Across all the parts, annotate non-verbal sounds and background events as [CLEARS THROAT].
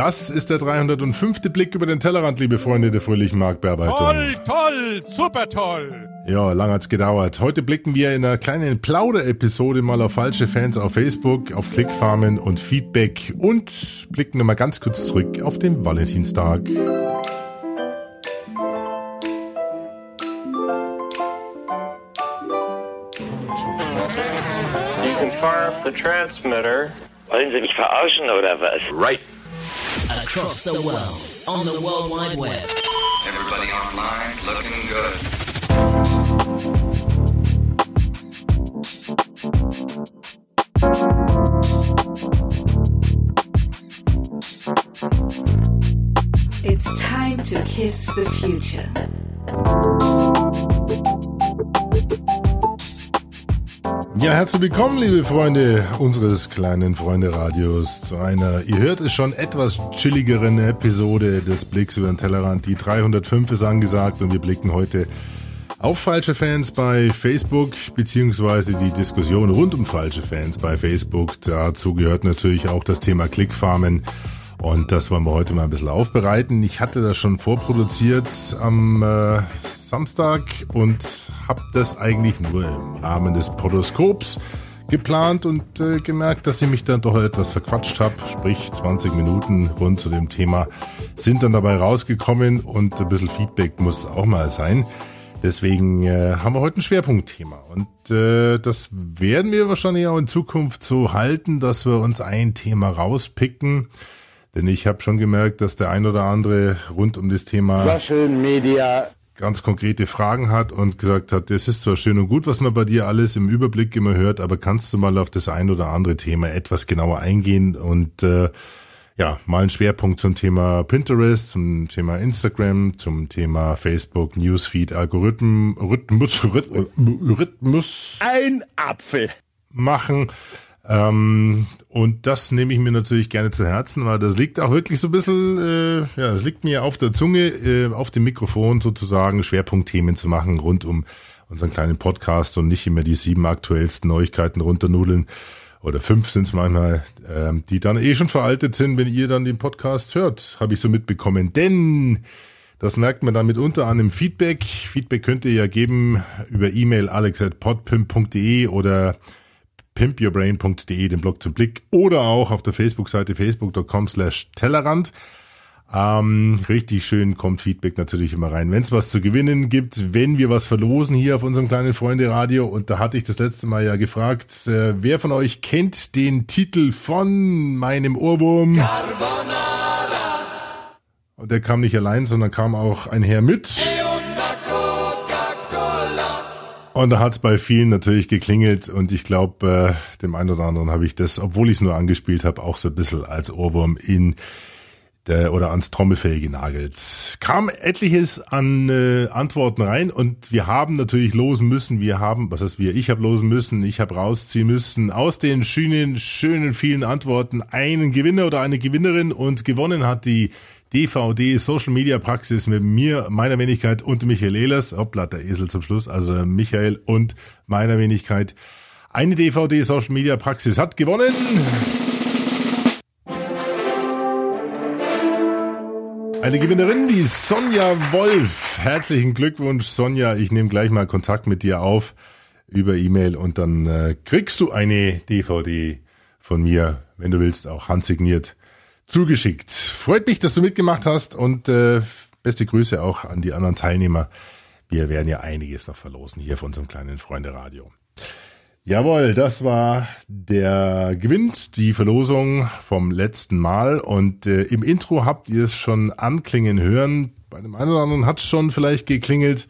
Das ist der 305. Blick über den Tellerrand, liebe Freunde der fröhlichen Marktbearbeitung. Toll, toll, super toll. Ja, lang hat's gedauert. Heute blicken wir in einer kleinen Plauder-Episode mal auf falsche Fans auf Facebook, auf Klickfarmen und Feedback und blicken nochmal ganz kurz zurück auf den Valentinstag. You can fire up the transmitter. Wollen Sie mich verarschen oder was? Right. Across the world, on the World Wide Web. Everybody online looking good. It's time to kiss the future. Ja, herzlich willkommen, liebe Freunde unseres kleinen Freunde-Radios, zu einer, ihr hört es schon, etwas chilligeren Episode des Blicks über den Tellerrand. Die 305 ist angesagt und wir blicken heute auf falsche Fans bei Facebook, beziehungsweise die Diskussion rund um falsche Fans bei Facebook. Dazu gehört natürlich auch das Thema Klickfarmen. Und das wollen wir heute mal ein bisschen aufbereiten. Ich hatte das schon vorproduziert am äh, Samstag und habe das eigentlich nur im Rahmen des Podoskops geplant und äh, gemerkt, dass ich mich dann doch etwas verquatscht habe. Sprich, 20 Minuten rund zu dem Thema sind dann dabei rausgekommen und ein bisschen Feedback muss auch mal sein. Deswegen äh, haben wir heute ein Schwerpunktthema und äh, das werden wir wahrscheinlich auch in Zukunft so halten, dass wir uns ein Thema rauspicken denn ich habe schon gemerkt, dass der ein oder andere rund um das Thema Social Media ganz konkrete Fragen hat und gesagt hat, das ist zwar schön und gut, was man bei dir alles im Überblick immer hört, aber kannst du mal auf das ein oder andere Thema etwas genauer eingehen und äh, ja, mal einen Schwerpunkt zum Thema Pinterest, zum Thema Instagram, zum Thema Facebook, Newsfeed, Algorithmen, Rhythmus, Rhythmus. Ein Apfel. Machen. Ähm, und das nehme ich mir natürlich gerne zu Herzen, weil das liegt auch wirklich so ein bisschen, äh, ja, es liegt mir auf der Zunge, äh, auf dem Mikrofon sozusagen Schwerpunktthemen zu machen rund um unseren kleinen Podcast und nicht immer die sieben aktuellsten Neuigkeiten runternudeln. Oder fünf sind es manchmal, äh, die dann eh schon veraltet sind, wenn ihr dann den Podcast hört, habe ich so mitbekommen. Denn das merkt man dann mitunter an dem Feedback. Feedback könnt ihr ja geben über E-Mail alex.podpimp.de oder pimpyourbrain.de, den Blog zum Blick oder auch auf der Facebook-Seite facebook.com slash Tellerrand. Ähm, richtig schön kommt Feedback natürlich immer rein. Wenn es was zu gewinnen gibt, wenn wir was verlosen hier auf unserem kleinen Freunde Radio und da hatte ich das letzte Mal ja gefragt, äh, wer von euch kennt den Titel von meinem Ohrwurm? Carbonara. Und der kam nicht allein, sondern kam auch einher mit. Und da hat's bei vielen natürlich geklingelt und ich glaube, äh, dem einen oder anderen habe ich das, obwohl ich es nur angespielt habe, auch so ein bisschen als Ohrwurm in der, oder ans Trommelfell genagelt. Kam etliches an äh, Antworten rein und wir haben natürlich losen müssen, wir haben, was heißt wir, ich habe losen müssen, ich habe rausziehen müssen aus den schönen, schönen vielen Antworten einen Gewinner oder eine Gewinnerin und gewonnen hat die DVD Social Media Praxis mit mir, meiner Wenigkeit und Michael Ehlers. Hoppla, der Esel zum Schluss. Also Michael und meiner Wenigkeit. Eine DVD Social Media Praxis hat gewonnen. Eine Gewinnerin, die Sonja Wolf. Herzlichen Glückwunsch, Sonja. Ich nehme gleich mal Kontakt mit dir auf über E-Mail und dann äh, kriegst du eine DVD von mir, wenn du willst, auch handsigniert zugeschickt. Freut mich, dass du mitgemacht hast und äh, beste Grüße auch an die anderen Teilnehmer. Wir werden ja einiges noch verlosen hier auf unserem kleinen Freunde Radio. Jawohl, das war der Gewinn, die Verlosung vom letzten Mal. Und äh, im Intro habt ihr es schon anklingen hören. Bei dem einen oder anderen hat es schon vielleicht geklingelt.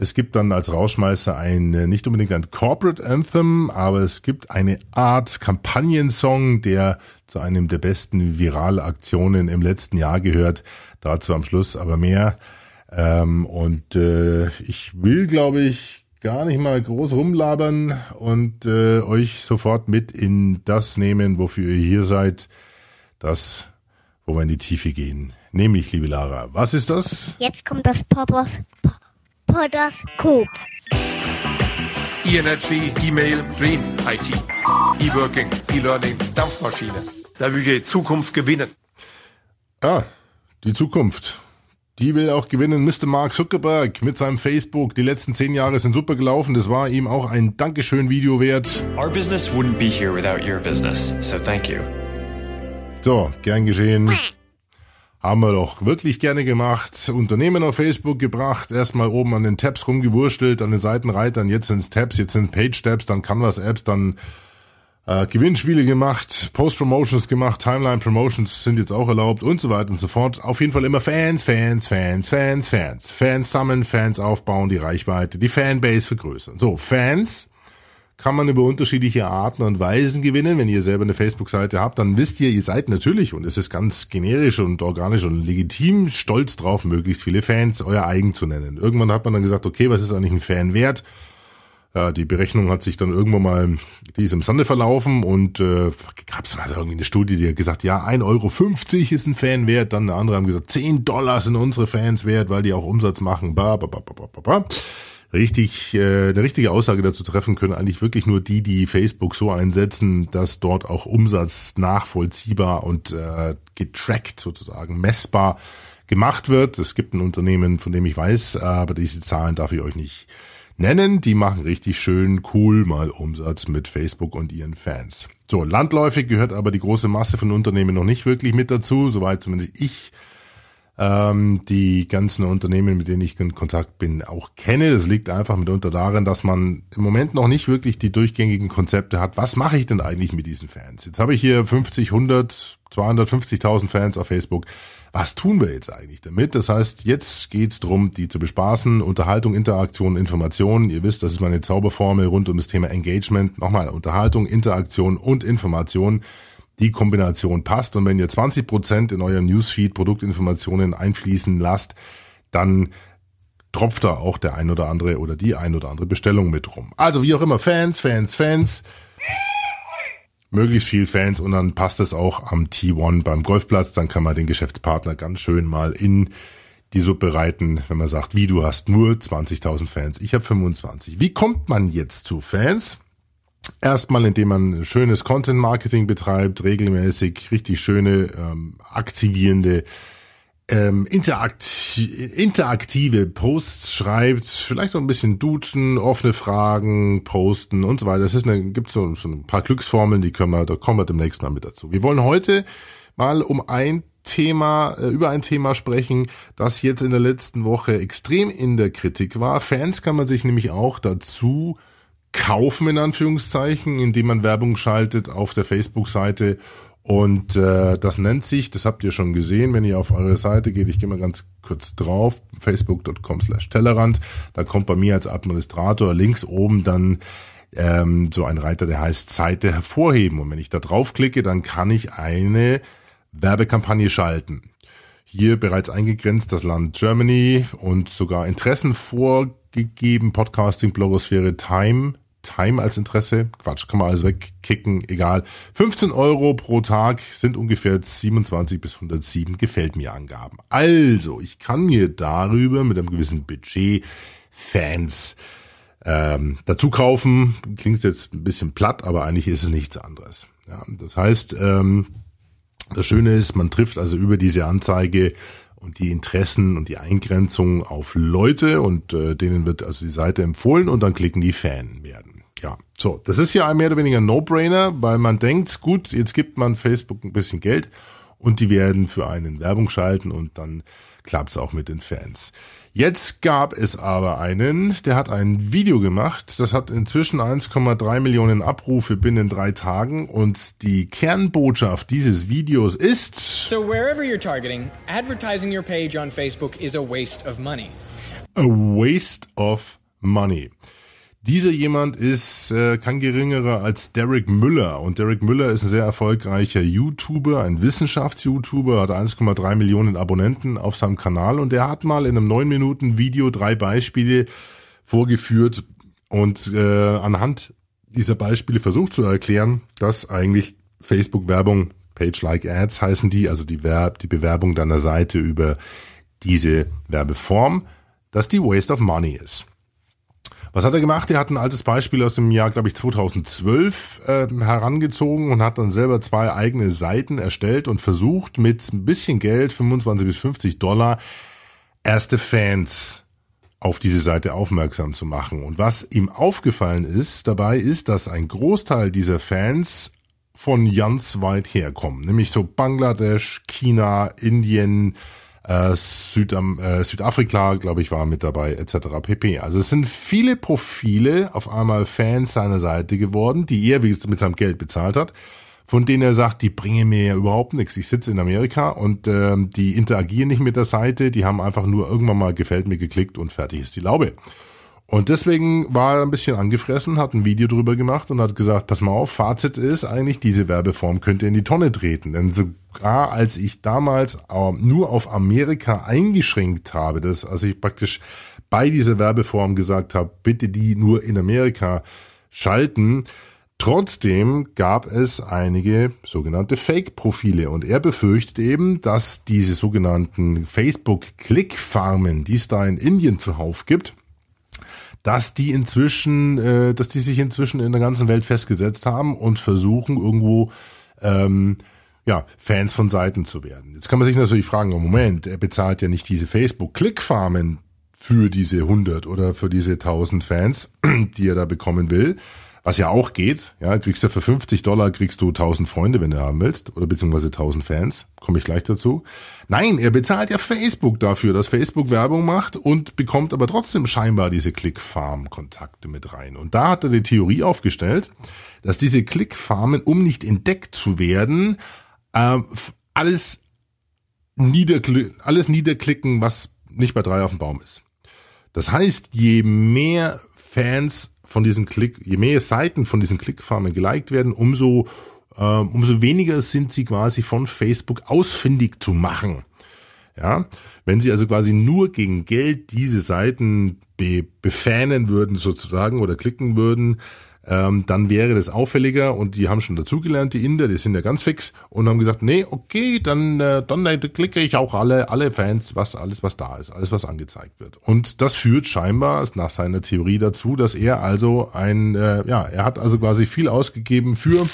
Es gibt dann als Rauschmeister ein, äh, nicht unbedingt ein Corporate Anthem, aber es gibt eine Art Kampagnensong, der zu einem der besten virale Aktionen im letzten Jahr gehört. Dazu am Schluss aber mehr. Ähm, und äh, ich will, glaube ich, gar nicht mal groß rumlabern und äh, euch sofort mit in das nehmen, wofür ihr hier seid. Das, wo wir in die Tiefe gehen. Nämlich, liebe Lara, was ist das? Jetzt kommt das Papas Podoskop. E-Energy, E-Mail, Dream, IT, E-Working, E-Learning, Dampfmaschine. Da will die Zukunft gewinnen. Ah, die Zukunft. Die will auch gewinnen. Mr. Mark Zuckerberg mit seinem Facebook. Die letzten zehn Jahre sind super gelaufen. Das war ihm auch ein Dankeschön-Video wert. Our business wouldn't be here without your business, so thank you. So, gern geschehen. Haben wir doch wirklich gerne gemacht. Unternehmen auf Facebook gebracht, erstmal oben an den Tabs rumgewurstelt, an den Seitenreitern, jetzt sind's Tabs, jetzt sind Page-Tabs, dann Canvas-Apps, dann äh, Gewinnspiele gemacht, Post-Promotions gemacht, Timeline-Promotions sind jetzt auch erlaubt und so weiter und so fort. Auf jeden Fall immer Fans, Fans, Fans, Fans, Fans. Fans sammeln, Fans aufbauen, die Reichweite, die Fanbase vergrößern. So, Fans kann man über unterschiedliche Arten und Weisen gewinnen. Wenn ihr selber eine Facebook-Seite habt, dann wisst ihr, ihr seid natürlich, und es ist ganz generisch und organisch und legitim, stolz drauf, möglichst viele Fans euer eigen zu nennen. Irgendwann hat man dann gesagt, okay, was ist eigentlich ein Fan wert? Ja, die Berechnung hat sich dann irgendwann mal, die ist im Sande verlaufen und äh, gab es mal irgendwie eine Studie, die hat gesagt, ja, 1,50 Euro ist ein Fan wert, dann andere haben gesagt, 10 Dollar sind unsere Fans wert, weil die auch Umsatz machen. Ba, ba, ba, ba, ba, ba richtig äh, eine richtige Aussage dazu treffen können eigentlich wirklich nur die, die Facebook so einsetzen, dass dort auch Umsatz nachvollziehbar und äh, getrackt sozusagen messbar gemacht wird. Es gibt ein Unternehmen, von dem ich weiß, aber diese Zahlen darf ich euch nicht nennen. Die machen richtig schön cool mal Umsatz mit Facebook und ihren Fans. So, landläufig gehört aber die große Masse von Unternehmen noch nicht wirklich mit dazu, soweit zumindest ich ähm, die ganzen Unternehmen, mit denen ich in Kontakt bin, auch kenne. Das liegt einfach mitunter darin, dass man im Moment noch nicht wirklich die durchgängigen Konzepte hat. Was mache ich denn eigentlich mit diesen Fans? Jetzt habe ich hier 50, 100, 250.000 Fans auf Facebook. Was tun wir jetzt eigentlich damit? Das heißt, jetzt geht's drum, die zu bespaßen. Unterhaltung, Interaktion, Information. Ihr wisst, das ist meine Zauberformel rund um das Thema Engagement. Nochmal, Unterhaltung, Interaktion und Information die Kombination passt. Und wenn ihr 20 Prozent in euer Newsfeed Produktinformationen einfließen lasst, dann tropft da auch der ein oder andere oder die ein oder andere Bestellung mit rum. Also wie auch immer, Fans, Fans, Fans. Möglichst viel Fans und dann passt es auch am T1 beim Golfplatz. Dann kann man den Geschäftspartner ganz schön mal in die Suppe reiten, wenn man sagt, wie du hast nur 20.000 Fans, ich habe 25. Wie kommt man jetzt zu Fans? Erstmal, indem man schönes Content-Marketing betreibt, regelmäßig richtig schöne, ähm, aktivierende, ähm, interakti interaktive Posts schreibt, vielleicht auch ein bisschen duzen, offene Fragen posten und so weiter. Das ist eine, gibt so, so ein paar Glücksformeln, die können wir, da kommen wir demnächst mal mit dazu. Wir wollen heute mal um ein Thema, äh, über ein Thema sprechen, das jetzt in der letzten Woche extrem in der Kritik war. Fans kann man sich nämlich auch dazu kaufen, in Anführungszeichen, indem man Werbung schaltet auf der Facebook-Seite. Und äh, das nennt sich, das habt ihr schon gesehen, wenn ihr auf eure Seite geht, ich gehe mal ganz kurz drauf, facebook.com slash Tellerrand, da kommt bei mir als Administrator links oben dann ähm, so ein Reiter, der heißt Seite hervorheben. Und wenn ich da draufklicke, dann kann ich eine Werbekampagne schalten. Hier bereits eingegrenzt das Land Germany und sogar Interessen vorgegeben, Podcasting, Blogosphäre, Time, Time als Interesse. Quatsch, kann man alles wegkicken, egal. 15 Euro pro Tag sind ungefähr 27 bis 107 gefällt mir Angaben. Also, ich kann mir darüber mit einem gewissen Budget Fans ähm, dazu kaufen. Klingt jetzt ein bisschen platt, aber eigentlich ist es nichts anderes. Ja, das heißt, ähm, das Schöne ist, man trifft also über diese Anzeige und die Interessen und die Eingrenzung auf Leute und äh, denen wird also die Seite empfohlen und dann klicken die Fan werden. Ja, so, das ist ja ein mehr oder weniger No-Brainer, weil man denkt, gut, jetzt gibt man Facebook ein bisschen Geld und die werden für einen Werbung schalten und dann klappt's auch mit den Fans. Jetzt gab es aber einen, der hat ein Video gemacht, das hat inzwischen 1,3 Millionen Abrufe binnen drei Tagen und die Kernbotschaft dieses Videos ist So wherever you're targeting, advertising your page on Facebook is a waste of money. A waste of money. Dieser jemand ist äh, kein geringerer als Derek Müller. Und Derek Müller ist ein sehr erfolgreicher YouTuber, ein Wissenschafts-YouTuber, hat 1,3 Millionen Abonnenten auf seinem Kanal und der hat mal in einem 9-Minuten-Video drei Beispiele vorgeführt und äh, anhand dieser Beispiele versucht zu erklären, dass eigentlich Facebook-Werbung, Page-like-Ads heißen die, also die, Verb, die Bewerbung deiner Seite über diese Werbeform, dass die Waste of Money ist. Was hat er gemacht? Er hat ein altes Beispiel aus dem Jahr, glaube ich, 2012 äh, herangezogen und hat dann selber zwei eigene Seiten erstellt und versucht mit ein bisschen Geld, 25 bis 50 Dollar, erste Fans auf diese Seite aufmerksam zu machen. Und was ihm aufgefallen ist dabei, ist, dass ein Großteil dieser Fans von ganz weit herkommen, nämlich so Bangladesch, China, Indien, äh, Südam äh, Südafrika, glaube ich, war mit dabei, etc. pp. Also es sind viele Profile auf einmal Fans seiner Seite geworden, die er wie gesagt, mit seinem Geld bezahlt hat, von denen er sagt, die bringen mir ja überhaupt nichts. Ich sitze in Amerika und ähm, die interagieren nicht mit der Seite, die haben einfach nur irgendwann mal gefällt mir geklickt und fertig ist die Laube. Und deswegen war er ein bisschen angefressen, hat ein Video drüber gemacht und hat gesagt, pass mal auf, Fazit ist eigentlich, diese Werbeform könnte in die Tonne treten. Denn sogar als ich damals äh, nur auf Amerika eingeschränkt habe, dass also ich praktisch bei dieser Werbeform gesagt habe, bitte die nur in Amerika schalten, Trotzdem gab es einige sogenannte Fake-Profile und er befürchtet eben, dass diese sogenannten Facebook-Klick-Farmen, die es da in Indien zuhauf gibt, dass die inzwischen, äh, dass die sich inzwischen in der ganzen Welt festgesetzt haben und versuchen irgendwo ähm, ja, Fans von Seiten zu werden. Jetzt kann man sich natürlich fragen, oh Moment, er bezahlt ja nicht diese Facebook-Klickfarmen für diese 100 oder für diese 1000 Fans, [CLEARS THROAT] die er da bekommen will, was ja auch geht, ja, kriegst du für 50 Dollar kriegst du 1000 Freunde, wenn du haben willst, oder beziehungsweise 1000 Fans, komme ich gleich dazu. Nein, er bezahlt ja Facebook dafür, dass Facebook Werbung macht und bekommt aber trotzdem scheinbar diese Clickfarm-Kontakte mit rein. Und da hat er die Theorie aufgestellt, dass diese Clickfarmen, um nicht entdeckt zu werden, äh, alles, niederkl alles niederklicken, was nicht bei drei auf dem Baum ist. Das heißt, je mehr Fans von diesen Klick, je mehr Seiten von diesen Klickfarmen geliked werden, umso, äh, umso weniger sind sie quasi von Facebook ausfindig zu machen. Ja, wenn sie also quasi nur gegen Geld diese Seiten be befänen würden sozusagen oder klicken würden, ähm, dann wäre das auffälliger und die haben schon dazugelernt, die Inder, die sind ja ganz fix und haben gesagt, nee, okay, dann, äh, dann äh, klicke ich auch alle, alle Fans, was alles, was da ist, alles, was angezeigt wird. Und das führt scheinbar nach seiner Theorie dazu, dass er also ein, äh, ja, er hat also quasi viel ausgegeben für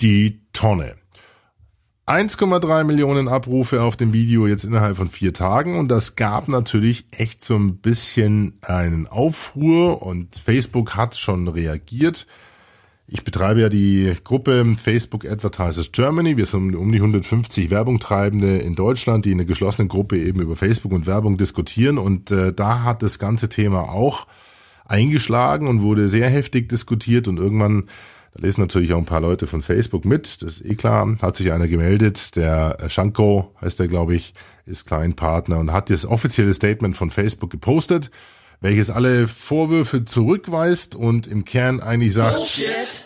die Tonne. 1,3 Millionen Abrufe auf dem Video jetzt innerhalb von vier Tagen und das gab natürlich echt so ein bisschen einen Aufruhr und Facebook hat schon reagiert. Ich betreibe ja die Gruppe Facebook Advertisers Germany. Wir sind um die 150 Werbungtreibende in Deutschland, die in einer geschlossenen Gruppe eben über Facebook und Werbung diskutieren und äh, da hat das ganze Thema auch eingeschlagen und wurde sehr heftig diskutiert und irgendwann da lesen natürlich auch ein paar Leute von Facebook mit, das ist eh klar. Hat sich einer gemeldet, der Shanko heißt der, glaube ich, ist Kleinpartner und hat das offizielle Statement von Facebook gepostet, welches alle Vorwürfe zurückweist und im Kern eigentlich sagt, Bullshit.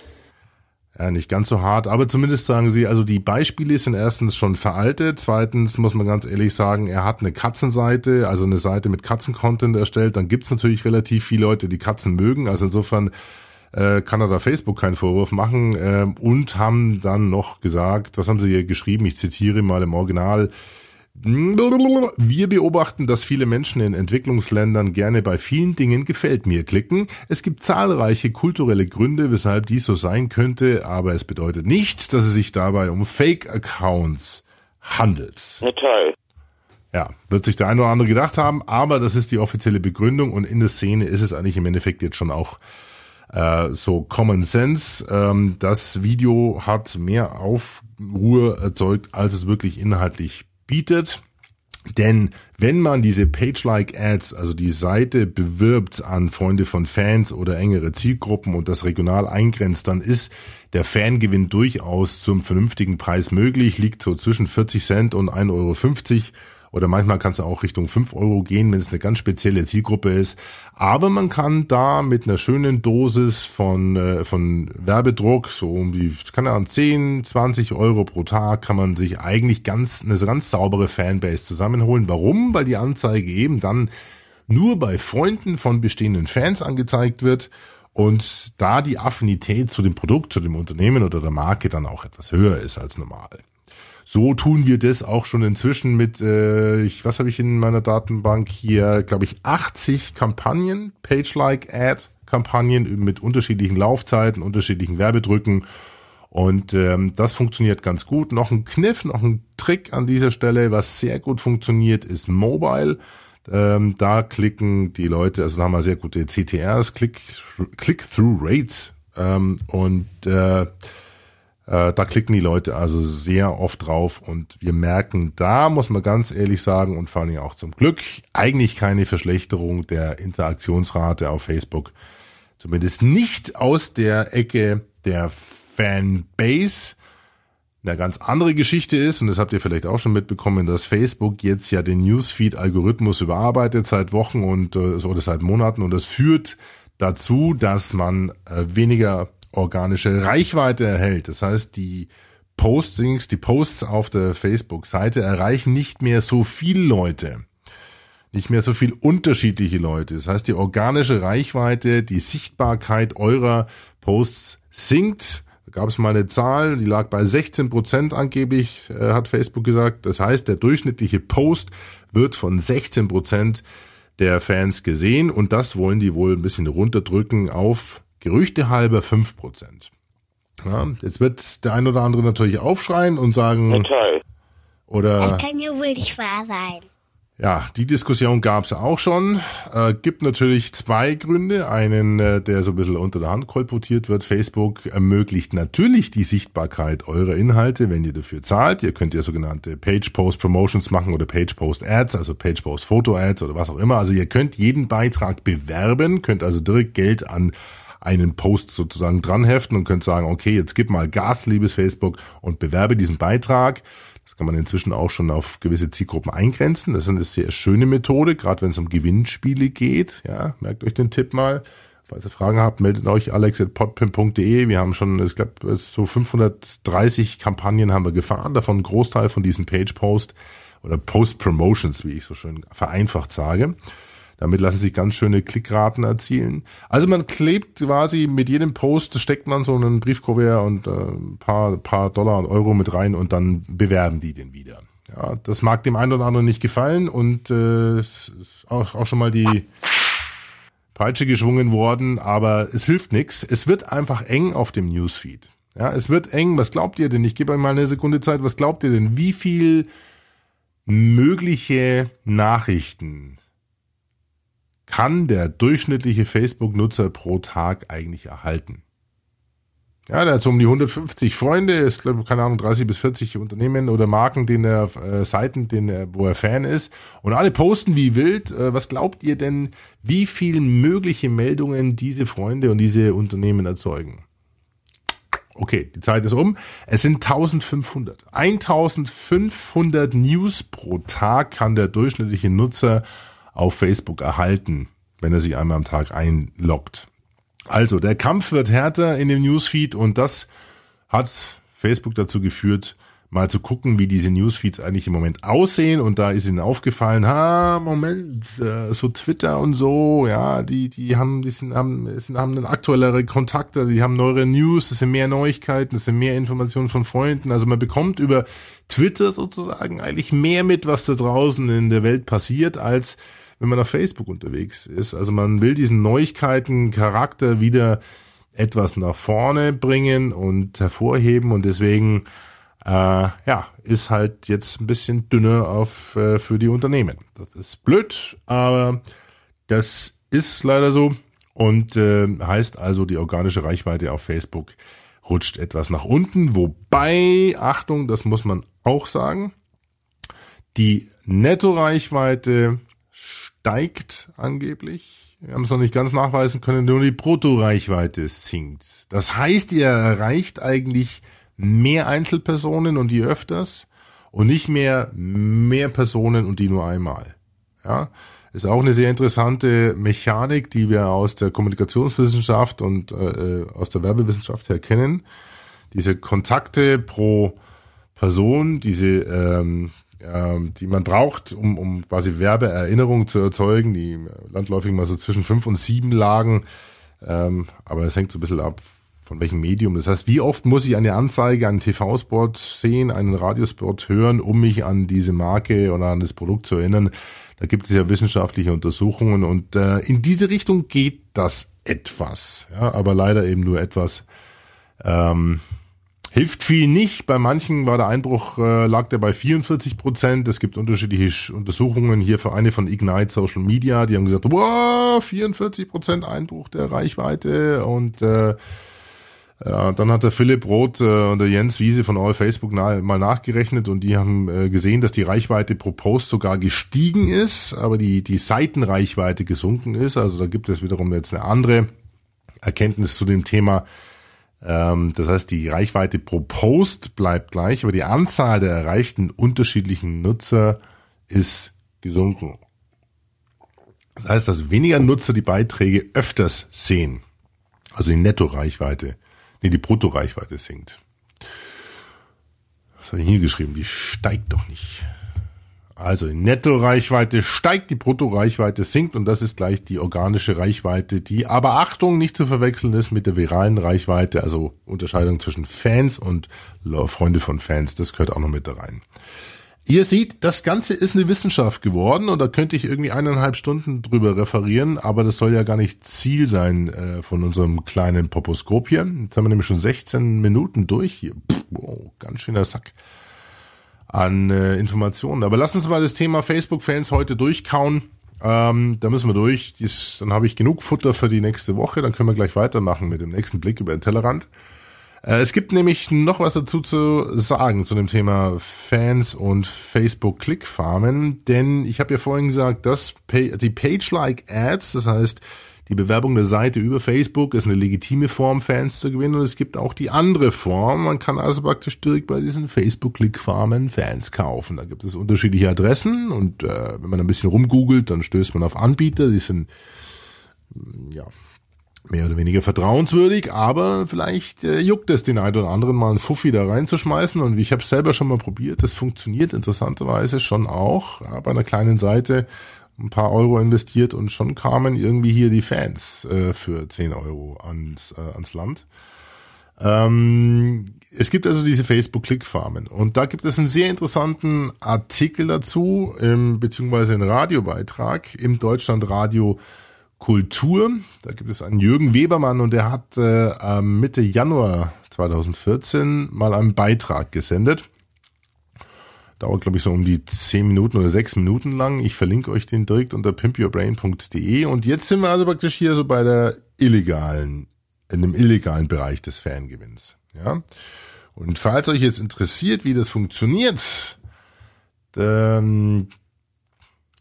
Ja, nicht ganz so hart, aber zumindest sagen sie, also die Beispiele sind erstens schon veraltet, zweitens muss man ganz ehrlich sagen, er hat eine Katzenseite, also eine Seite mit Katzencontent erstellt, dann gibt's natürlich relativ viele Leute, die Katzen mögen, also insofern äh, kann er da Facebook keinen Vorwurf machen äh, und haben dann noch gesagt, was haben sie hier geschrieben, ich zitiere mal im Original, wir beobachten, dass viele Menschen in Entwicklungsländern gerne bei vielen Dingen gefällt mir klicken. Es gibt zahlreiche kulturelle Gründe, weshalb dies so sein könnte, aber es bedeutet nicht, dass es sich dabei um Fake-Accounts handelt. Ja, toll. Ja, wird sich der eine oder andere gedacht haben, aber das ist die offizielle Begründung und in der Szene ist es eigentlich im Endeffekt jetzt schon auch äh, so Common Sense. Ähm, das Video hat mehr Aufruhr erzeugt, als es wirklich inhaltlich bietet. Denn wenn man diese Page-like-Ads, also die Seite bewirbt an Freunde von Fans oder engere Zielgruppen und das regional eingrenzt, dann ist der Fangewinn durchaus zum vernünftigen Preis möglich, liegt so zwischen 40 Cent und 1,50 Euro oder manchmal kannst du auch Richtung 5 Euro gehen, wenn es eine ganz spezielle Zielgruppe ist. Aber man kann da mit einer schönen Dosis von, äh, von Werbedruck, so um die, keine Ahnung, 10, 20 Euro pro Tag, kann man sich eigentlich ganz, eine ganz saubere Fanbase zusammenholen. Warum? Weil die Anzeige eben dann nur bei Freunden von bestehenden Fans angezeigt wird und da die Affinität zu dem Produkt, zu dem Unternehmen oder der Marke dann auch etwas höher ist als normal. So tun wir das auch schon inzwischen mit, äh, ich, was habe ich in meiner Datenbank hier, glaube ich, 80 Kampagnen, Page-like-Ad-Kampagnen mit unterschiedlichen Laufzeiten, unterschiedlichen Werbedrücken. Und ähm, das funktioniert ganz gut. Noch ein Kniff, noch ein Trick an dieser Stelle, was sehr gut funktioniert, ist Mobile. Ähm, da klicken die Leute, also da haben wir sehr gute CTRs, Click-Through-Rates. Ähm, und äh, äh, da klicken die Leute also sehr oft drauf und wir merken, da muss man ganz ehrlich sagen und vor allem auch zum Glück eigentlich keine Verschlechterung der Interaktionsrate auf Facebook. Zumindest nicht aus der Ecke der Fanbase. Eine ganz andere Geschichte ist, und das habt ihr vielleicht auch schon mitbekommen, dass Facebook jetzt ja den Newsfeed-Algorithmus überarbeitet seit Wochen und äh, oder seit Monaten und das führt dazu, dass man äh, weniger organische Reichweite erhält. Das heißt, die Postings, die Posts auf der Facebook-Seite erreichen nicht mehr so viele Leute. Nicht mehr so viel unterschiedliche Leute. Das heißt, die organische Reichweite, die Sichtbarkeit eurer Posts sinkt. Da gab es mal eine Zahl, die lag bei 16 Prozent angeblich, äh, hat Facebook gesagt. Das heißt, der durchschnittliche Post wird von 16 Prozent der Fans gesehen und das wollen die wohl ein bisschen runterdrücken auf Gerüchte halber 5%. Ja, jetzt wird der ein oder andere natürlich aufschreien und sagen. toll. Oder. Das kann ja wohl nicht wahr sein. Ja, die Diskussion gab es auch schon. Äh, gibt natürlich zwei Gründe. Einen, äh, der so ein bisschen unter der Hand kolportiert wird. Facebook ermöglicht natürlich die Sichtbarkeit eurer Inhalte, wenn ihr dafür zahlt. Ihr könnt ja sogenannte Page Post Promotions machen oder Page Post Ads, also Page Post Photo Ads oder was auch immer. Also ihr könnt jeden Beitrag bewerben, könnt also direkt Geld an einen Post sozusagen dranheften und könnt sagen, okay, jetzt gib mal Gas, liebes Facebook, und bewerbe diesen Beitrag. Das kann man inzwischen auch schon auf gewisse Zielgruppen eingrenzen. Das ist eine sehr schöne Methode, gerade wenn es um Gewinnspiele geht. Ja, merkt euch den Tipp mal. Falls ihr Fragen habt, meldet euch alex.podpim.de. Wir haben schon, ich glaube, so 530 Kampagnen haben wir gefahren, davon ein Großteil von diesen Page-Post oder Post-Promotions, wie ich so schön vereinfacht sage. Damit lassen sich ganz schöne Klickraten erzielen. Also man klebt quasi mit jedem Post, steckt man so einen Briefkuvert und äh, ein paar, paar Dollar und Euro mit rein und dann bewerben die den wieder. Ja, das mag dem einen oder anderen nicht gefallen und äh, auch, auch schon mal die Peitsche geschwungen worden, aber es hilft nichts. Es wird einfach eng auf dem Newsfeed. Ja, es wird eng. Was glaubt ihr denn? Ich gebe euch mal eine Sekunde Zeit. Was glaubt ihr denn? Wie viel mögliche Nachrichten kann der durchschnittliche Facebook-Nutzer pro Tag eigentlich erhalten? Ja, der hat so um die 150 Freunde, ist, glaube keine Ahnung, 30 bis 40 Unternehmen oder Marken, den er, äh, Seiten, den er, wo er Fan ist. Und alle posten wie wild. Äh, was glaubt ihr denn, wie viel mögliche Meldungen diese Freunde und diese Unternehmen erzeugen? Okay, die Zeit ist um. Es sind 1500. 1500 News pro Tag kann der durchschnittliche Nutzer auf Facebook erhalten, wenn er sich einmal am Tag einloggt. Also, der Kampf wird härter in dem Newsfeed und das hat Facebook dazu geführt, mal zu gucken, wie diese Newsfeeds eigentlich im Moment aussehen. Und da ist ihnen aufgefallen, ha, Moment, äh, so Twitter und so, ja, die, die haben, die sind, haben, sind, haben einen aktuellere Kontakte, die haben neuere News, es sind mehr Neuigkeiten, es sind mehr Informationen von Freunden. Also man bekommt über Twitter sozusagen eigentlich mehr mit, was da draußen in der Welt passiert, als wenn man auf Facebook unterwegs ist. Also man will diesen Neuigkeiten-Charakter wieder etwas nach vorne bringen und hervorheben und deswegen äh, ja ist halt jetzt ein bisschen dünner auf äh, für die Unternehmen. Das ist blöd, aber das ist leider so und äh, heißt also die organische Reichweite auf Facebook rutscht etwas nach unten, wobei Achtung, das muss man auch sagen, die Netto-Reichweite steigt angeblich. Wir haben es noch nicht ganz nachweisen können, nur die Bruttoreichweite sinkt. Das heißt, ihr erreicht eigentlich mehr Einzelpersonen und die öfters und nicht mehr mehr Personen und die nur einmal. Ja, ist auch eine sehr interessante Mechanik, die wir aus der Kommunikationswissenschaft und äh, aus der Werbewissenschaft her kennen. Diese Kontakte pro Person, diese ähm, ähm, die man braucht, um, um quasi Werbeerinnerungen zu erzeugen, die landläufig mal so zwischen fünf und sieben lagen. Ähm, aber es hängt so ein bisschen ab von welchem Medium. Das heißt, wie oft muss ich eine Anzeige, einen TV-Spot sehen, einen Radiospot hören, um mich an diese Marke oder an das Produkt zu erinnern. Da gibt es ja wissenschaftliche Untersuchungen und äh, in diese Richtung geht das etwas, ja, aber leider eben nur etwas. Ähm, hilft viel nicht. Bei manchen war der Einbruch äh, lag der bei 44 Prozent. Es gibt unterschiedliche Untersuchungen hier für eine von Ignite Social Media. Die haben gesagt, wow, 44 Prozent Einbruch der Reichweite und äh, ja, dann hat der Philipp Roth äh, und der Jens Wiese von All Facebook na, mal nachgerechnet und die haben äh, gesehen, dass die Reichweite pro Post sogar gestiegen ist, aber die, die Seitenreichweite gesunken ist. Also da gibt es wiederum jetzt eine andere Erkenntnis zu dem Thema. Ähm, das heißt, die Reichweite pro Post bleibt gleich, aber die Anzahl der erreichten unterschiedlichen Nutzer ist gesunken. Das heißt, dass weniger Nutzer die Beiträge öfters sehen. Also die Netto-Reichweite Nee, die Bruttoreichweite sinkt. Was habe ich hier geschrieben? Die steigt doch nicht. Also die Netto-Reichweite steigt, die Brutto-Reichweite sinkt und das ist gleich die organische Reichweite, die aber Achtung nicht zu verwechseln ist mit der viralen Reichweite, also Unterscheidung zwischen Fans und Freunde von Fans, das gehört auch noch mit da rein. Ihr seht, das Ganze ist eine Wissenschaft geworden und da könnte ich irgendwie eineinhalb Stunden drüber referieren, aber das soll ja gar nicht Ziel sein äh, von unserem kleinen Poposkop hier. Jetzt haben wir nämlich schon 16 Minuten durch hier. Pff, wow, ganz schöner Sack an äh, Informationen. Aber lass uns mal das Thema Facebook-Fans heute durchkauen. Ähm, da müssen wir durch. Dies, dann habe ich genug Futter für die nächste Woche. Dann können wir gleich weitermachen mit dem nächsten Blick über den Tellerrand. Äh, es gibt nämlich noch was dazu zu sagen zu dem Thema Fans und Facebook Clickfarmen, denn ich habe ja vorhin gesagt, dass die Page-like Ads, das heißt die Bewerbung der Seite über Facebook ist eine legitime Form, Fans zu gewinnen. Und es gibt auch die andere Form. Man kann also praktisch direkt bei diesen Facebook-Clickfarmen Fans kaufen. Da gibt es unterschiedliche Adressen. Und äh, wenn man ein bisschen rumgoogelt, dann stößt man auf Anbieter, die sind ja mehr oder weniger vertrauenswürdig, aber vielleicht äh, juckt es den einen oder anderen mal einen Fuffi da reinzuschmeißen. Und ich habe selber schon mal probiert, das funktioniert interessanterweise schon auch. Ja, bei einer kleinen Seite ein paar Euro investiert und schon kamen irgendwie hier die Fans äh, für 10 Euro ans, äh, ans Land. Ähm, es gibt also diese Facebook-Click-Farmen und da gibt es einen sehr interessanten Artikel dazu, ähm, beziehungsweise einen Radiobeitrag im Deutschlandradio Kultur. Da gibt es einen Jürgen Webermann und der hat äh, Mitte Januar 2014 mal einen Beitrag gesendet. Dauert, glaube ich, so um die 10 Minuten oder 6 Minuten lang. Ich verlinke euch den direkt unter pimpyourbrain.de. Und jetzt sind wir also praktisch hier so bei der illegalen, in dem illegalen Bereich des Fangewinns. Ja. Und falls euch jetzt interessiert, wie das funktioniert, dann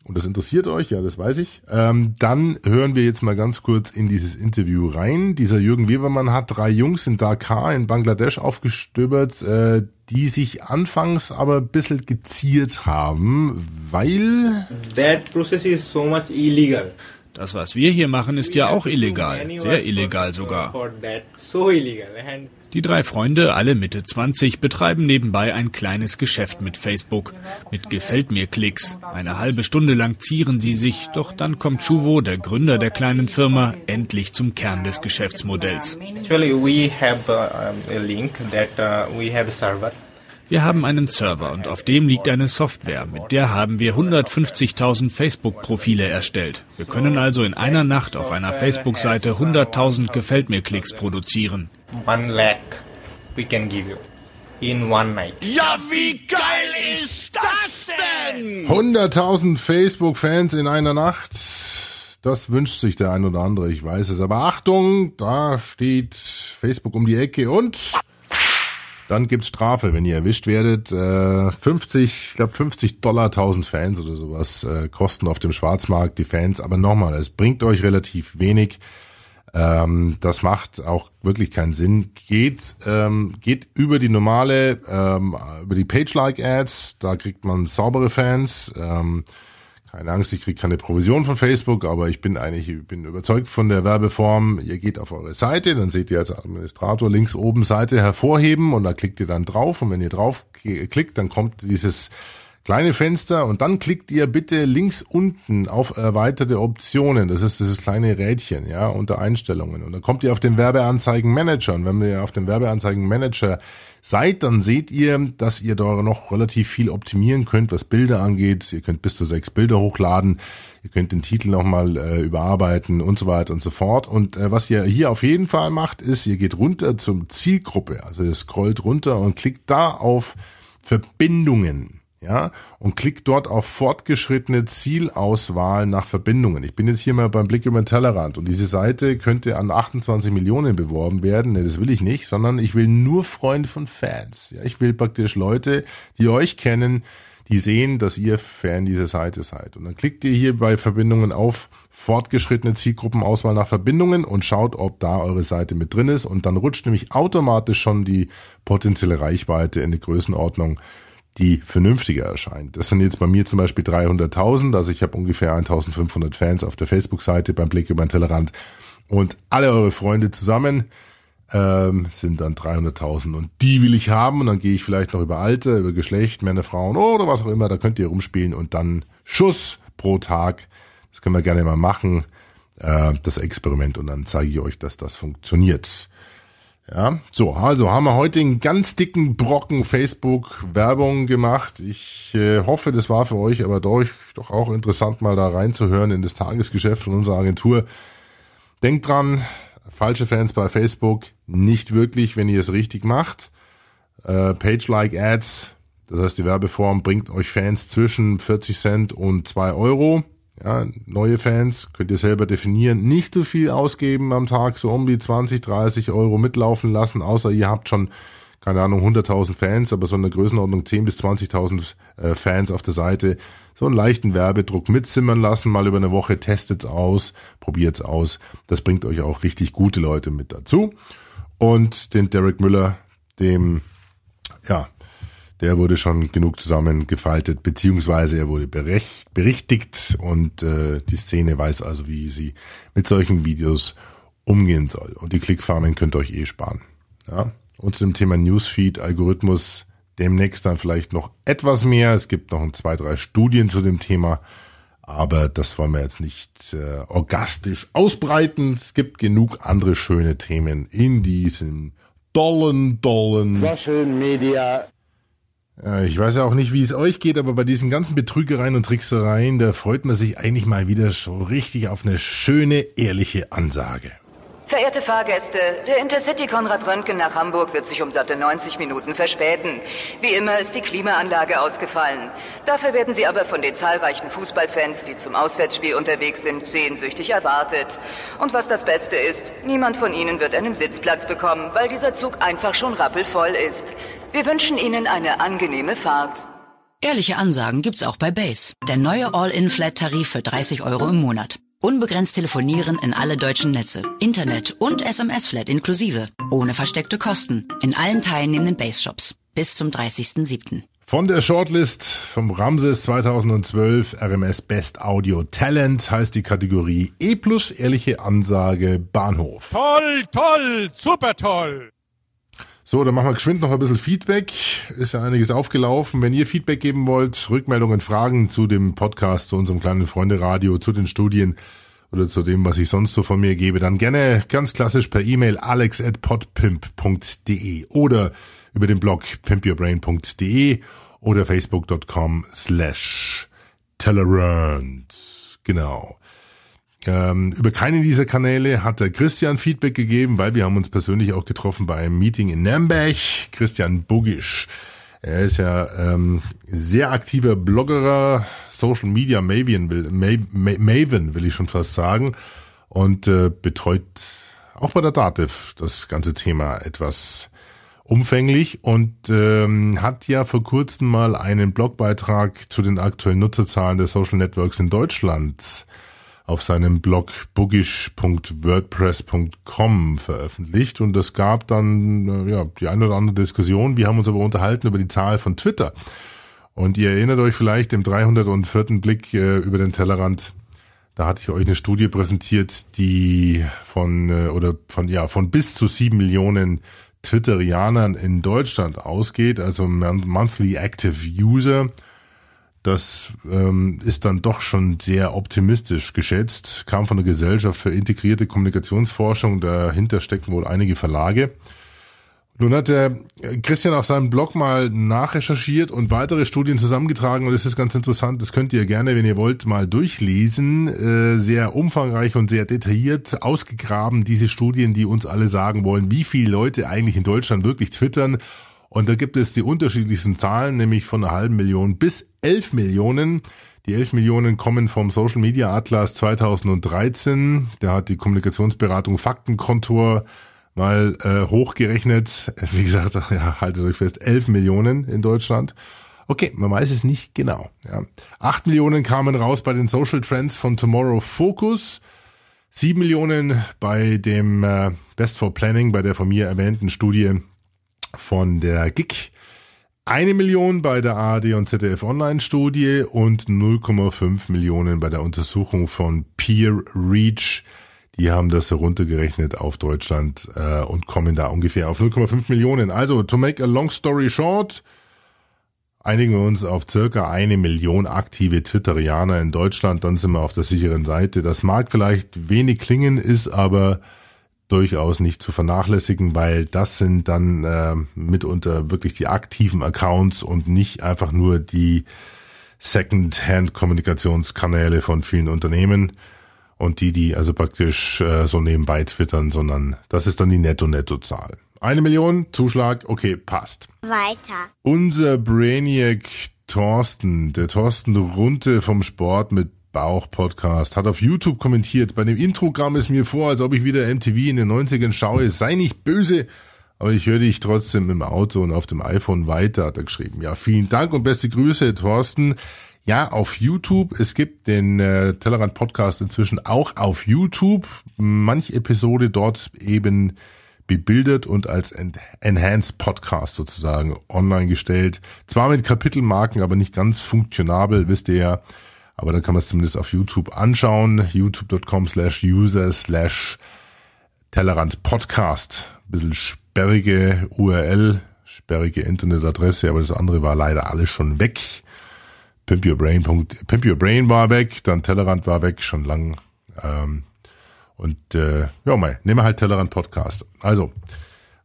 und das interessiert euch, ja, das weiß ich, ähm, dann hören wir jetzt mal ganz kurz in dieses Interview rein. Dieser Jürgen Webermann hat drei Jungs in Dakar in Bangladesch aufgestöbert, äh, die sich anfangs aber ein bisschen geziert haben, weil... That process is so much illegal. Das, was wir hier machen, ist ja auch illegal. Sehr illegal sogar. Die drei Freunde, alle Mitte 20, betreiben nebenbei ein kleines Geschäft mit Facebook. Mit Gefällt mir Klicks. Eine halbe Stunde lang zieren sie sich, doch dann kommt Chuvo, der Gründer der kleinen Firma, endlich zum Kern des Geschäftsmodells. Uh, uh. Wir haben einen Server und auf dem liegt eine Software. Mit der haben wir 150.000 Facebook-Profile erstellt. Wir können also in einer Nacht auf einer Facebook-Seite 100.000 Gefällt mir Klicks produzieren. One lakh we can give you. In one night. Ja, wie geil ist das denn? 100.000 Facebook-Fans in einer Nacht. Das wünscht sich der ein oder andere, ich weiß es. Aber Achtung, da steht Facebook um die Ecke und dann gibt's Strafe, wenn ihr erwischt werdet. Äh, 50, ich glaube 50 Dollar 1000 Fans oder sowas äh, kosten auf dem Schwarzmarkt die Fans. Aber nochmal, es bringt euch relativ wenig. Ähm, das macht auch wirklich keinen Sinn. Geht, ähm, geht über die normale, ähm, über die Page-Like-Ads. Da kriegt man saubere Fans. Ähm, keine Angst, ich kriege keine Provision von Facebook, aber ich bin eigentlich ich bin überzeugt von der Werbeform. Ihr geht auf eure Seite, dann seht ihr als Administrator links oben Seite hervorheben und da klickt ihr dann drauf und wenn ihr drauf klickt, dann kommt dieses kleine Fenster und dann klickt ihr bitte links unten auf erweiterte Optionen. Das ist dieses kleine Rädchen, ja, unter Einstellungen. Und dann kommt ihr auf den Werbeanzeigenmanager. Und wenn ihr auf den Werbeanzeigenmanager seid, dann seht ihr, dass ihr da noch relativ viel optimieren könnt, was Bilder angeht. Ihr könnt bis zu sechs Bilder hochladen. Ihr könnt den Titel nochmal äh, überarbeiten und so weiter und so fort. Und äh, was ihr hier auf jeden Fall macht, ist, ihr geht runter zum Zielgruppe. Also ihr scrollt runter und klickt da auf Verbindungen ja, und klickt dort auf fortgeschrittene Zielauswahl nach Verbindungen. Ich bin jetzt hier mal beim Blick über den Tellerrand und diese Seite könnte an 28 Millionen beworben werden. Nee, das will ich nicht, sondern ich will nur Freunde von Fans. Ja, ich will praktisch Leute, die euch kennen, die sehen, dass ihr Fan dieser Seite seid. Und dann klickt ihr hier bei Verbindungen auf fortgeschrittene Zielgruppenauswahl nach Verbindungen und schaut, ob da eure Seite mit drin ist. Und dann rutscht nämlich automatisch schon die potenzielle Reichweite in die Größenordnung die vernünftiger erscheint. Das sind jetzt bei mir zum Beispiel 300.000, also ich habe ungefähr 1.500 Fans auf der Facebook-Seite beim Blick über den Tellerrand und alle eure Freunde zusammen ähm, sind dann 300.000 und die will ich haben und dann gehe ich vielleicht noch über Alter, über Geschlecht, Männer, Frauen oder was auch immer, da könnt ihr rumspielen und dann Schuss pro Tag. Das können wir gerne mal machen, äh, das Experiment und dann zeige ich euch, dass das funktioniert. Ja, so, also haben wir heute einen ganz dicken Brocken Facebook-Werbung gemacht. Ich äh, hoffe, das war für euch aber durch, doch auch interessant, mal da reinzuhören in das Tagesgeschäft von unserer Agentur. Denkt dran, falsche Fans bei Facebook, nicht wirklich, wenn ihr es richtig macht. Äh, Page-like-Ads, das heißt, die Werbeform bringt euch Fans zwischen 40 Cent und 2 Euro. Ja, neue Fans könnt ihr selber definieren. Nicht so viel ausgeben am Tag, so um die 20, 30 Euro mitlaufen lassen, außer ihr habt schon, keine Ahnung, 100.000 Fans, aber so eine Größenordnung 10 bis 20.000 äh, Fans auf der Seite. So einen leichten Werbedruck mitzimmern lassen, mal über eine Woche, testet's aus, probiert's aus. Das bringt euch auch richtig gute Leute mit dazu. Und den Derek Müller, dem, ja, der wurde schon genug zusammengefaltet, beziehungsweise er wurde berecht, berichtigt und äh, die Szene weiß also, wie sie mit solchen Videos umgehen soll. Und die Klickfarmen könnt ihr euch eh sparen. Ja? Und zu dem Thema Newsfeed, Algorithmus, demnächst dann vielleicht noch etwas mehr. Es gibt noch ein, zwei, drei Studien zu dem Thema, aber das wollen wir jetzt nicht äh, orgastisch ausbreiten. Es gibt genug andere schöne Themen in diesem dollen, dollen Social Media ich weiß ja auch nicht, wie es euch geht, aber bei diesen ganzen Betrügereien und Tricksereien, da freut man sich eigentlich mal wieder so richtig auf eine schöne, ehrliche Ansage. Verehrte Fahrgäste, der Intercity Konrad Röntgen nach Hamburg wird sich um satte 90 Minuten verspäten. Wie immer ist die Klimaanlage ausgefallen. Dafür werden Sie aber von den zahlreichen Fußballfans, die zum Auswärtsspiel unterwegs sind, sehnsüchtig erwartet. Und was das Beste ist, niemand von Ihnen wird einen Sitzplatz bekommen, weil dieser Zug einfach schon rappelvoll ist. Wir wünschen Ihnen eine angenehme Fahrt. Ehrliche Ansagen gibt's auch bei Base. Der neue All-In-Flat-Tarif für 30 Euro im Monat. Unbegrenzt telefonieren in alle deutschen Netze. Internet und SMS-Flat inklusive. Ohne versteckte Kosten. In allen teilnehmenden Base-Shops. Bis zum 30.07. Von der Shortlist vom Ramses 2012 RMS Best Audio Talent heißt die Kategorie E plus ehrliche Ansage Bahnhof. Toll, toll, super toll. So, dann machen wir geschwind noch ein bisschen Feedback. Ist ja einiges aufgelaufen. Wenn ihr Feedback geben wollt, Rückmeldungen, Fragen zu dem Podcast, zu unserem kleinen Freunde-Radio, zu den Studien oder zu dem, was ich sonst so von mir gebe, dann gerne ganz klassisch per E-Mail alex at podpimp.de oder über den Blog pimpyourbrain.de oder facebook.com slash Tellerant. Genau. Ähm, über keinen dieser Kanäle hat der Christian Feedback gegeben, weil wir haben uns persönlich auch getroffen bei einem Meeting in Nürnberg. Christian Bugisch. Er ist ja ähm, sehr aktiver Bloggerer, Social Media Maven will, Maven will ich schon fast sagen und äh, betreut auch bei der Dativ das ganze Thema etwas umfänglich und ähm, hat ja vor kurzem mal einen Blogbeitrag zu den aktuellen Nutzerzahlen der Social Networks in Deutschland auf seinem Blog boogish.wordpress.com veröffentlicht und es gab dann äh, ja die eine oder andere Diskussion. Wir haben uns aber unterhalten über die Zahl von Twitter. Und ihr erinnert euch vielleicht im 304. Blick äh, über den Tellerrand, da hatte ich euch eine Studie präsentiert, die von äh, oder von ja von bis zu sieben Millionen Twitterianern in Deutschland ausgeht, also Monthly Active User. Das ähm, ist dann doch schon sehr optimistisch geschätzt, kam von der Gesellschaft für integrierte Kommunikationsforschung, dahinter stecken wohl einige Verlage. Nun hat der Christian auf seinem Blog mal nachrecherchiert und weitere Studien zusammengetragen und es ist ganz interessant, das könnt ihr gerne, wenn ihr wollt, mal durchlesen. Äh, sehr umfangreich und sehr detailliert ausgegraben, diese Studien, die uns alle sagen wollen, wie viele Leute eigentlich in Deutschland wirklich twittern. Und da gibt es die unterschiedlichsten Zahlen, nämlich von einer halben Million bis elf Millionen. Die elf Millionen kommen vom Social Media Atlas 2013. Der hat die Kommunikationsberatung Faktenkontor mal äh, hochgerechnet, [LAUGHS] wie gesagt, [LAUGHS] ja, haltet euch fest, 11 Millionen in Deutschland. Okay, man weiß es nicht genau. Ja. 8 Millionen kamen raus bei den Social Trends von Tomorrow Focus. 7 Millionen bei dem äh, Best for Planning, bei der von mir erwähnten Studie von der GIG. Eine Million bei der ARD und ZDF Online Studie und 0,5 Millionen bei der Untersuchung von Peer Reach die haben das heruntergerechnet auf Deutschland äh, und kommen da ungefähr auf 0,5 Millionen. Also, to make a long story short, einigen wir uns auf circa eine Million aktive Twitterianer in Deutschland, dann sind wir auf der sicheren Seite. Das mag vielleicht wenig klingen, ist aber durchaus nicht zu vernachlässigen, weil das sind dann äh, mitunter wirklich die aktiven Accounts und nicht einfach nur die Second-Hand-Kommunikationskanäle von vielen Unternehmen und die, die also praktisch äh, so nebenbei twittern, sondern das ist dann die Netto-Netto-Zahl. Eine Million, Zuschlag, okay, passt. Weiter. Unser Brainiac Thorsten, der Thorsten Runte vom Sport mit Bauch Podcast, hat auf YouTube kommentiert. Bei dem Intro kam es mir vor, als ob ich wieder MTV in den 90ern schaue. Sei nicht böse, aber ich höre dich trotzdem im Auto und auf dem iPhone weiter, hat er geschrieben. Ja, vielen Dank und beste Grüße, Thorsten. Ja, auf YouTube. Es gibt den äh, Tellerrand Podcast inzwischen auch auf YouTube. Manch Episode dort eben bebildert und als Enhanced Podcast sozusagen online gestellt. Zwar mit Kapitelmarken, aber nicht ganz funktionabel, wisst ihr ja. Aber da kann man es zumindest auf YouTube anschauen. youtube.com slash user slash Tellerrand Podcast. Bisschen sperrige URL, sperrige Internetadresse, aber das andere war leider alles schon weg. Pimp Your Brain, Pimp Your Brain war weg, dann Tellerrand war weg, schon lang. Ähm, und äh, ja, mal, nehmen wir halt Tellerrand Podcast. Also,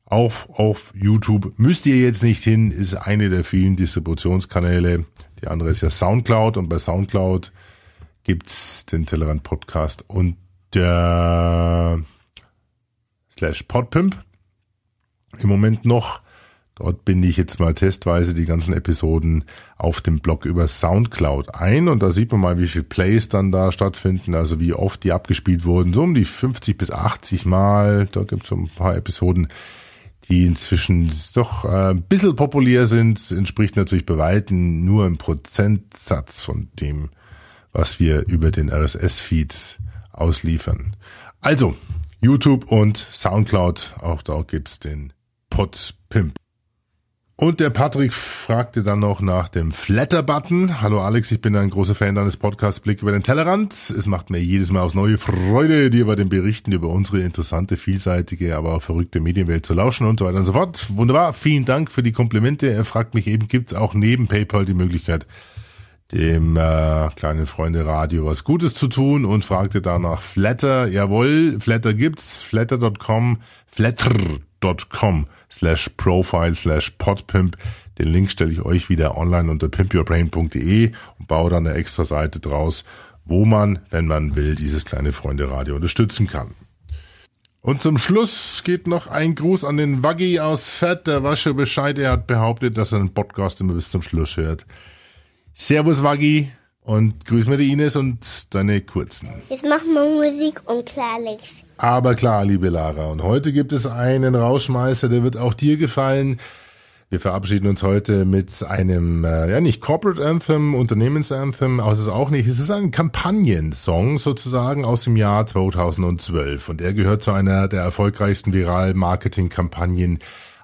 auf, auf YouTube müsst ihr jetzt nicht hin, ist eine der vielen Distributionskanäle. Die andere ist ja Soundcloud und bei Soundcloud gibt's den Tellerrand Podcast und der slash Podpimp. Im Moment noch Dort binde ich jetzt mal testweise die ganzen Episoden auf dem Blog über Soundcloud ein und da sieht man mal, wie viele Plays dann da stattfinden, also wie oft die abgespielt wurden, so um die 50 bis 80 Mal. Da gibt es so ein paar Episoden, die inzwischen doch äh, ein bisschen populär sind, entspricht natürlich bei Weitem nur im Prozentsatz von dem, was wir über den RSS-Feed ausliefern. Also, YouTube und Soundcloud, auch da gibt's den Podpimp. Und der Patrick fragte dann noch nach dem Flatter-Button. Hallo Alex, ich bin ein großer Fan deines Podcasts Blick über den Tellerrand. Es macht mir jedes Mal aufs neue Freude, dir bei den Berichten über unsere interessante, vielseitige, aber auch verrückte Medienwelt zu lauschen und so weiter und so fort. Wunderbar, vielen Dank für die Komplimente. Er fragt mich eben, gibt's auch neben PayPal die Möglichkeit, dem äh, kleinen Freunde Radio was Gutes zu tun und fragte danach Flatter. Jawohl, Flatter gibt's, flatter.com, flatter.com slash profile slash podpimp. Den Link stelle ich euch wieder online unter pimpyourbrain.de und baue dann eine extra Seite draus, wo man, wenn man will, dieses kleine Freunde-Radio unterstützen kann. Und zum Schluss geht noch ein Gruß an den Waggy aus Fett. Der war schon Bescheid. Er hat behauptet, dass er den Podcast immer bis zum Schluss hört. Servus Waggy und grüß mir die Ines und deine Kurzen. Jetzt machen wir Musik und klar, Alex. Aber klar, liebe Lara. Und heute gibt es einen Rauschmeister, der wird auch dir gefallen. Wir verabschieden uns heute mit einem, äh, ja nicht Corporate Anthem, Unternehmensanthem, aber es ist auch nicht, es ist ein Kampagnensong sozusagen aus dem Jahr 2012 und er gehört zu einer der erfolgreichsten Viral-Marketing-Kampagnen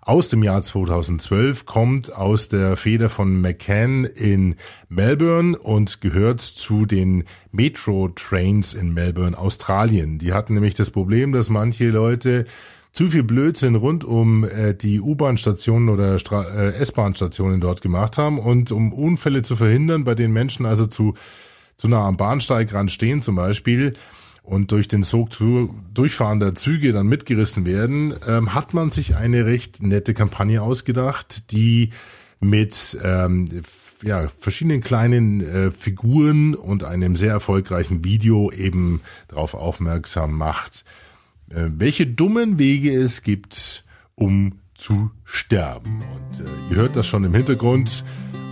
aus dem Jahr 2012, kommt aus der Feder von McCann in Melbourne und gehört zu den Metro Trains in Melbourne, Australien. Die hatten nämlich das Problem, dass manche Leute zu viel Blödsinn rund um äh, die U-Bahn-Stationen oder äh, S-Bahn-Stationen dort gemacht haben und um Unfälle zu verhindern, bei denen Menschen also zu, zu nah am Bahnsteigrand stehen zum Beispiel und durch den Sog zu, durchfahrender Züge dann mitgerissen werden, ähm, hat man sich eine recht nette Kampagne ausgedacht, die mit ähm, ja, verschiedenen kleinen äh, Figuren und einem sehr erfolgreichen Video eben darauf aufmerksam macht, äh, welche dummen Wege es gibt, um zu sterben. Und äh, ihr hört das schon im Hintergrund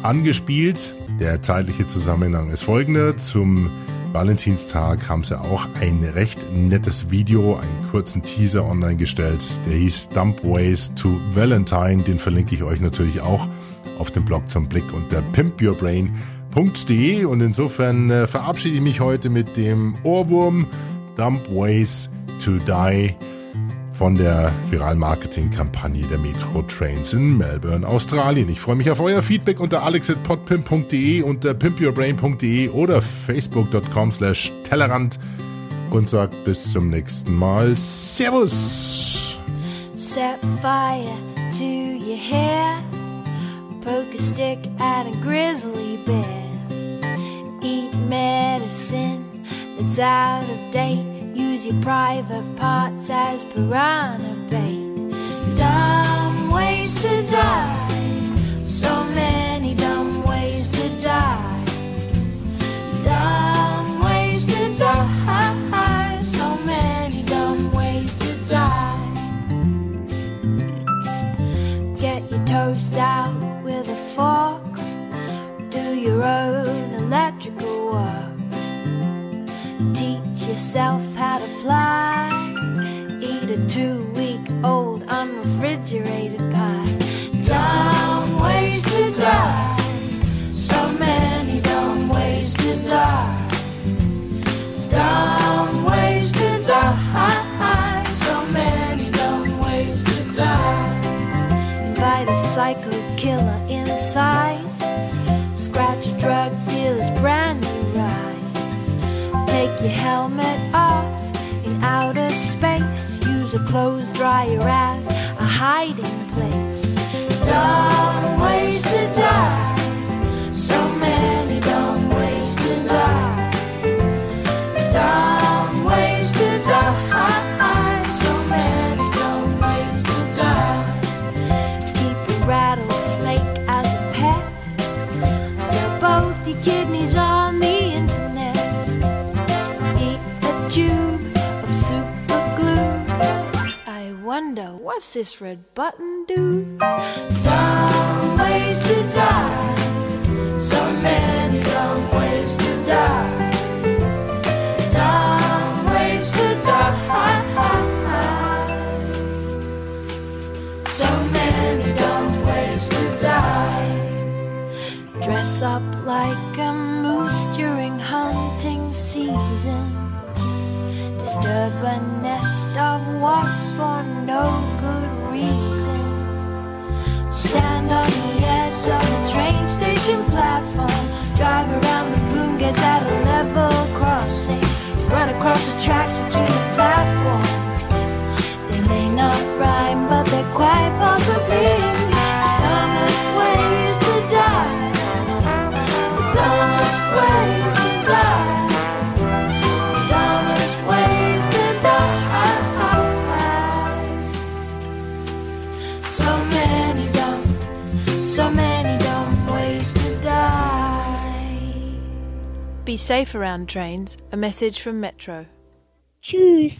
angespielt. Der zeitliche Zusammenhang ist folgender. Zum Valentinstag haben sie auch ein recht nettes Video, einen kurzen Teaser online gestellt. Der hieß Dump Ways to Valentine. Den verlinke ich euch natürlich auch auf dem Blog zum Blick unter pimpyourbrain.de. Und insofern äh, verabschiede ich mich heute mit dem Ohrwurm Dump Ways to Die von der Viral-Marketing-Kampagne der Metro Trains in Melbourne, Australien. Ich freue mich auf euer Feedback unter alex.podpimp.de, unter pimpyourbrain.de oder facebook.com slash Tellerrand und sagt bis zum nächsten Mal. Servus! Set fire to your hair Poke a stick at a grizzly bear Eat medicine that's out of date Use your private parts as piranha bait. Dumb ways to die. So many dumb ways to die. Dumb ways to die. So many dumb ways to die. Get your toast out with a fork. Do your own electrical work teach yourself fly. Eat a two week old unrefrigerated pie. Dumb ways to die. So many dumb ways to die. Dumb ways to die. So many dumb ways to die. Invite a psycho killer inside. Scratch a drug dealer's brand new ride. Take your helmet off outer space. Use a clothes dryer as a hiding place. Dumb ways to die. So many dumb ways to die. Dumb what's this red button do? Dumb ways to die. So many dumb ways to die. Dumb ways to die. So many dumb ways to die. Dress up like a moose during hunting season. Disturb a nest of wasps for no on the edge of the train station platform. Drive around the boom gates at a level crossing. Run across the tracks between the platforms. They may not rhyme, but they're quite possibly Be safe around trains. A message from Metro. Tschüss.